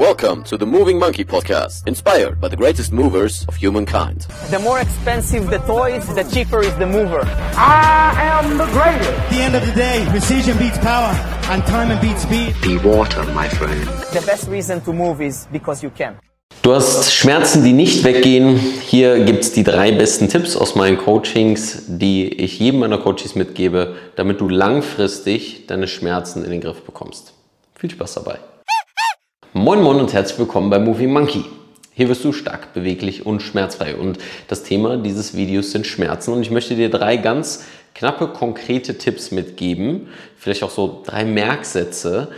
Welcome to the Moving Monkey Podcast, inspired by the greatest movers of humankind. The more expensive the toys, the cheaper is the mover. I am the greatest. At the end of the day, precision beats power, and time beats speed. Be water, my friend. The best reason to move is because you can. Du hast Schmerzen, die nicht weggehen. Hier gibt es die drei besten Tipps aus meinen Coachings, die ich jedem meiner Coaches mitgebe, damit du langfristig deine Schmerzen in den Griff bekommst. Viel Spaß dabei. Moin Moin und herzlich willkommen bei Moving Monkey. Hier wirst du stark, beweglich und schmerzfrei. Und das Thema dieses Videos sind Schmerzen. Und ich möchte dir drei ganz knappe, konkrete Tipps mitgeben. Vielleicht auch so drei Merksätze,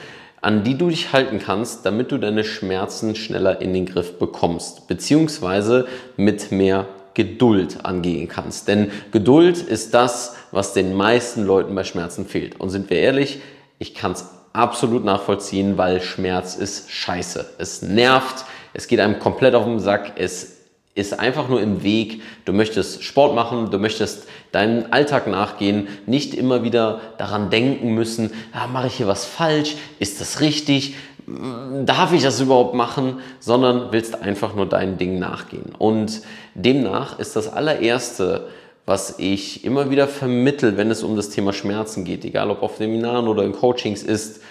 an die du dich halten kannst, damit du deine Schmerzen schneller in den Griff bekommst, beziehungsweise mit mehr Geduld angehen kannst. Denn Geduld ist das, was den meisten Leuten bei Schmerzen fehlt. Und sind wir ehrlich, ich kann es absolut nachvollziehen, weil Schmerz ist scheiße. Es nervt, es geht einem komplett auf den Sack, es ist einfach nur im Weg. Du möchtest Sport machen, du möchtest deinen Alltag nachgehen, nicht immer wieder daran denken müssen, ah, mache ich hier was falsch, ist das richtig, darf ich das überhaupt machen, sondern willst einfach nur dein Ding nachgehen. Und demnach ist das allererste, was ich immer wieder vermittel, wenn es um das Thema Schmerzen geht, egal ob auf Seminaren oder in Coachings, ist,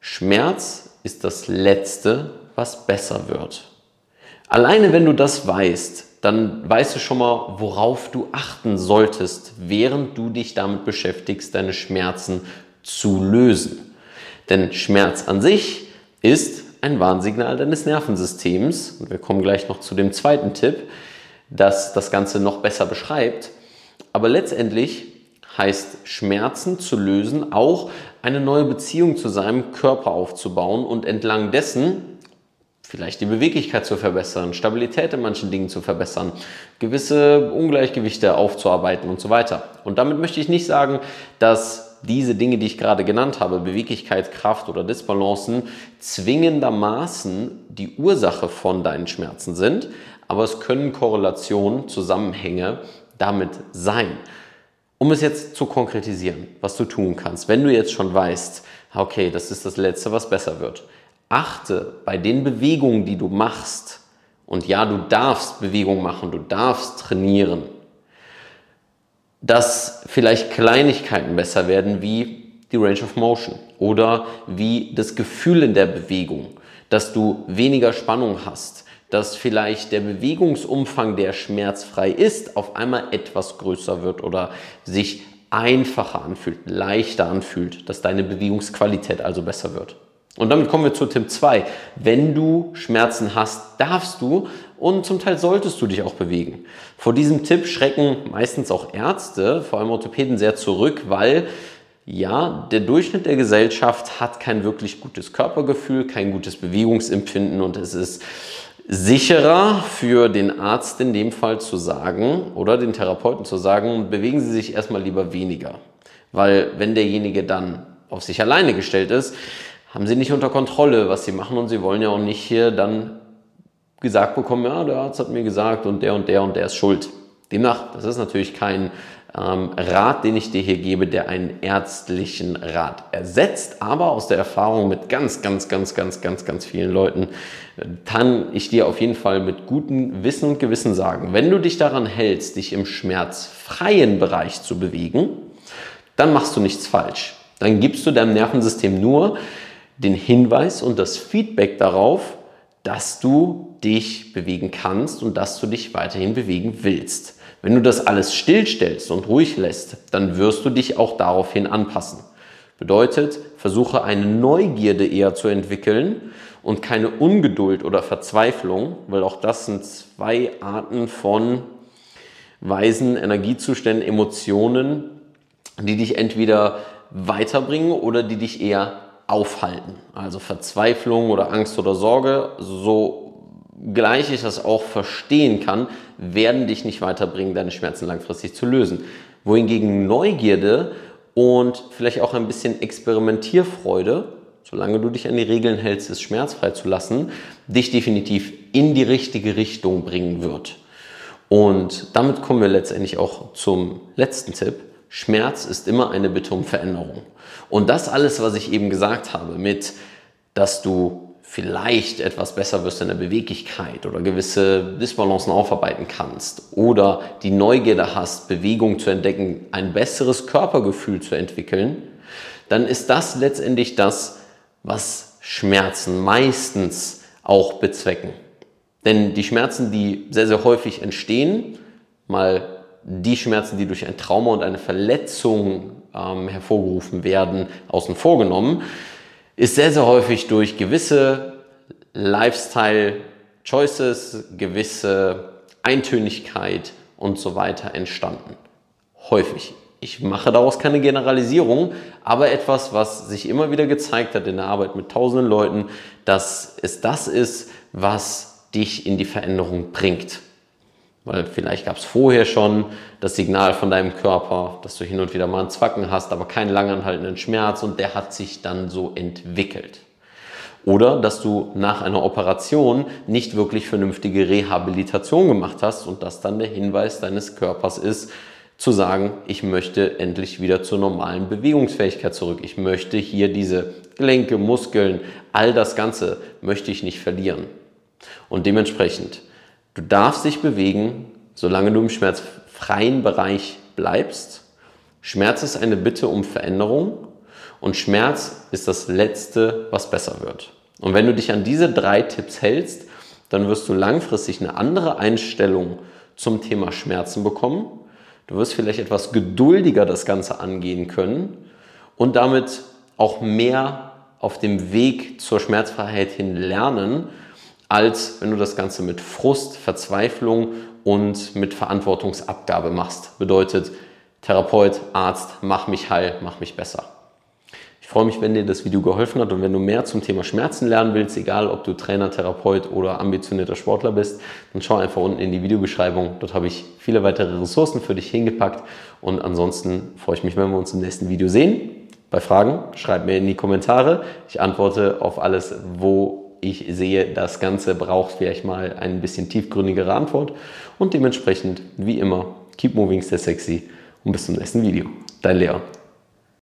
Schmerz ist das Letzte, was besser wird. Alleine wenn du das weißt, dann weißt du schon mal, worauf du achten solltest, während du dich damit beschäftigst, deine Schmerzen zu lösen. Denn Schmerz an sich ist ein Warnsignal deines Nervensystems. Und wir kommen gleich noch zu dem zweiten Tipp, das das Ganze noch besser beschreibt. Aber letztendlich heißt Schmerzen zu lösen auch eine neue Beziehung zu seinem Körper aufzubauen und entlang dessen vielleicht die Beweglichkeit zu verbessern, Stabilität in manchen Dingen zu verbessern, gewisse Ungleichgewichte aufzuarbeiten und so weiter. Und damit möchte ich nicht sagen, dass diese Dinge, die ich gerade genannt habe, Beweglichkeit, Kraft oder Disbalancen, zwingendermaßen die Ursache von deinen Schmerzen sind, aber es können Korrelationen, Zusammenhänge damit sein. Um es jetzt zu konkretisieren, was du tun kannst, wenn du jetzt schon weißt, okay, das ist das Letzte, was besser wird. Achte bei den Bewegungen, die du machst, und ja, du darfst Bewegung machen, du darfst trainieren, dass vielleicht Kleinigkeiten besser werden wie die Range of Motion oder wie das Gefühl in der Bewegung, dass du weniger Spannung hast, dass vielleicht der Bewegungsumfang, der schmerzfrei ist, auf einmal etwas größer wird oder sich einfacher anfühlt, leichter anfühlt, dass deine Bewegungsqualität also besser wird. Und damit kommen wir zu Tipp 2. Wenn du Schmerzen hast, darfst du und zum Teil solltest du dich auch bewegen. Vor diesem Tipp schrecken meistens auch Ärzte, vor allem Orthopäden, sehr zurück, weil ja, der Durchschnitt der Gesellschaft hat kein wirklich gutes Körpergefühl, kein gutes Bewegungsempfinden und es ist sicherer für den Arzt in dem Fall zu sagen oder den Therapeuten zu sagen, bewegen Sie sich erstmal lieber weniger. Weil wenn derjenige dann auf sich alleine gestellt ist, haben sie nicht unter Kontrolle, was sie machen und sie wollen ja auch nicht hier dann gesagt bekommen, ja, der Arzt hat mir gesagt und der und der und der ist schuld. Demnach, das ist natürlich kein ähm, Rat, den ich dir hier gebe, der einen ärztlichen Rat ersetzt, aber aus der Erfahrung mit ganz, ganz, ganz, ganz, ganz, ganz vielen Leuten äh, kann ich dir auf jeden Fall mit gutem Wissen und Gewissen sagen, wenn du dich daran hältst, dich im schmerzfreien Bereich zu bewegen, dann machst du nichts falsch. Dann gibst du deinem Nervensystem nur den Hinweis und das Feedback darauf, dass du dich bewegen kannst und dass du dich weiterhin bewegen willst. Wenn du das alles stillstellst und ruhig lässt, dann wirst du dich auch daraufhin anpassen. Bedeutet, versuche eine Neugierde eher zu entwickeln und keine Ungeduld oder Verzweiflung, weil auch das sind zwei Arten von weisen Energiezuständen, Emotionen, die dich entweder weiterbringen oder die dich eher aufhalten. Also Verzweiflung oder Angst oder Sorge, so gleich ich das auch verstehen kann, werden dich nicht weiterbringen, deine Schmerzen langfristig zu lösen. Wohingegen Neugierde und vielleicht auch ein bisschen Experimentierfreude, solange du dich an die Regeln hältst, es schmerzfrei zu lassen, dich definitiv in die richtige Richtung bringen wird. Und damit kommen wir letztendlich auch zum letzten Tipp. Schmerz ist immer eine Bitte um Veränderung. Und das alles, was ich eben gesagt habe, mit, dass du vielleicht etwas besser wirst in der Beweglichkeit oder gewisse Disbalancen aufarbeiten kannst oder die Neugierde hast, Bewegung zu entdecken, ein besseres Körpergefühl zu entwickeln, dann ist das letztendlich das, was Schmerzen meistens auch bezwecken. Denn die Schmerzen, die sehr, sehr häufig entstehen, mal die Schmerzen, die durch ein Trauma und eine Verletzung ähm, hervorgerufen werden, außen vor genommen, ist sehr, sehr häufig durch gewisse Lifestyle-Choices, gewisse Eintönigkeit und so weiter entstanden. Häufig. Ich mache daraus keine Generalisierung, aber etwas, was sich immer wieder gezeigt hat in der Arbeit mit tausenden Leuten, dass es das ist, was dich in die Veränderung bringt. Weil vielleicht gab es vorher schon das Signal von deinem Körper, dass du hin und wieder mal einen Zwacken hast, aber keinen langanhaltenden Schmerz und der hat sich dann so entwickelt. Oder dass du nach einer Operation nicht wirklich vernünftige Rehabilitation gemacht hast und das dann der Hinweis deines Körpers ist, zu sagen, ich möchte endlich wieder zur normalen Bewegungsfähigkeit zurück. Ich möchte hier diese Gelenke, Muskeln, all das Ganze möchte ich nicht verlieren. Und dementsprechend Du darfst dich bewegen, solange du im schmerzfreien Bereich bleibst. Schmerz ist eine Bitte um Veränderung und Schmerz ist das Letzte, was besser wird. Und wenn du dich an diese drei Tipps hältst, dann wirst du langfristig eine andere Einstellung zum Thema Schmerzen bekommen. Du wirst vielleicht etwas geduldiger das Ganze angehen können und damit auch mehr auf dem Weg zur Schmerzfreiheit hin lernen, als wenn du das Ganze mit Frust, Verzweiflung und mit Verantwortungsabgabe machst. Bedeutet, Therapeut, Arzt, mach mich heil, mach mich besser. Ich freue mich, wenn dir das Video geholfen hat und wenn du mehr zum Thema Schmerzen lernen willst, egal ob du Trainer, Therapeut oder ambitionierter Sportler bist, dann schau einfach unten in die Videobeschreibung. Dort habe ich viele weitere Ressourcen für dich hingepackt und ansonsten freue ich mich, wenn wir uns im nächsten Video sehen. Bei Fragen schreib mir in die Kommentare. Ich antworte auf alles, wo ich sehe, das Ganze braucht vielleicht mal ein bisschen tiefgründigere Antwort. Und dementsprechend, wie immer, keep moving, stay sexy und bis zum nächsten Video. Dein Leon.